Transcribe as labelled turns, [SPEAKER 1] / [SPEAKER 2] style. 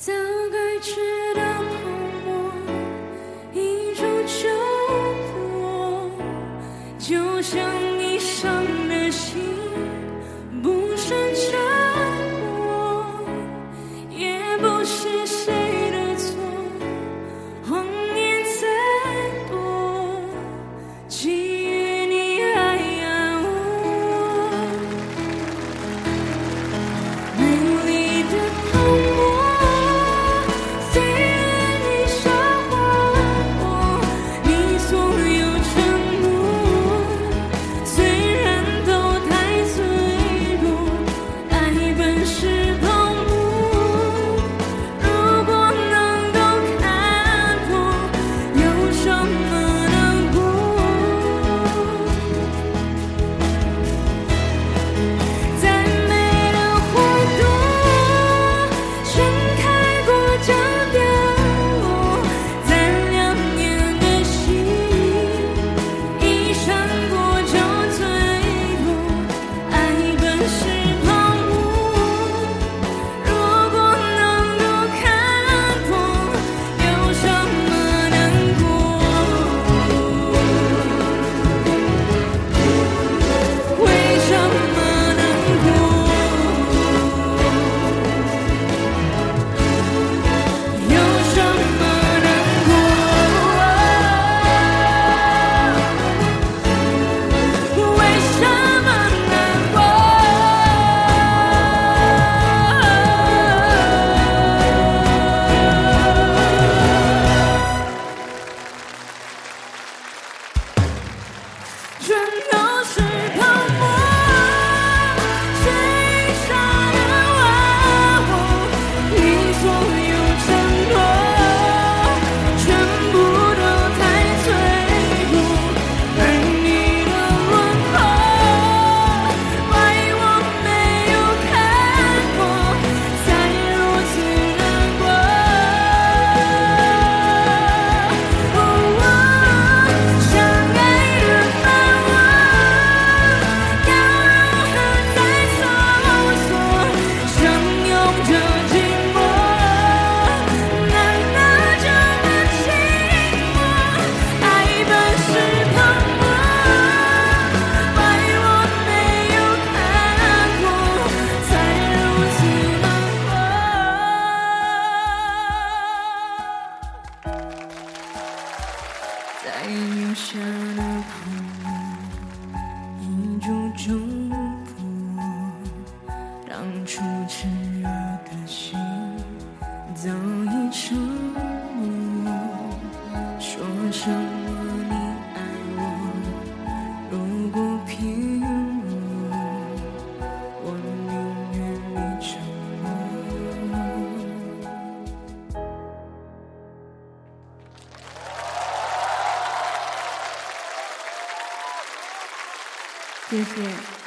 [SPEAKER 1] 早该知道在留下的痛，依旧冲破当初炽热的心，早已。谢谢。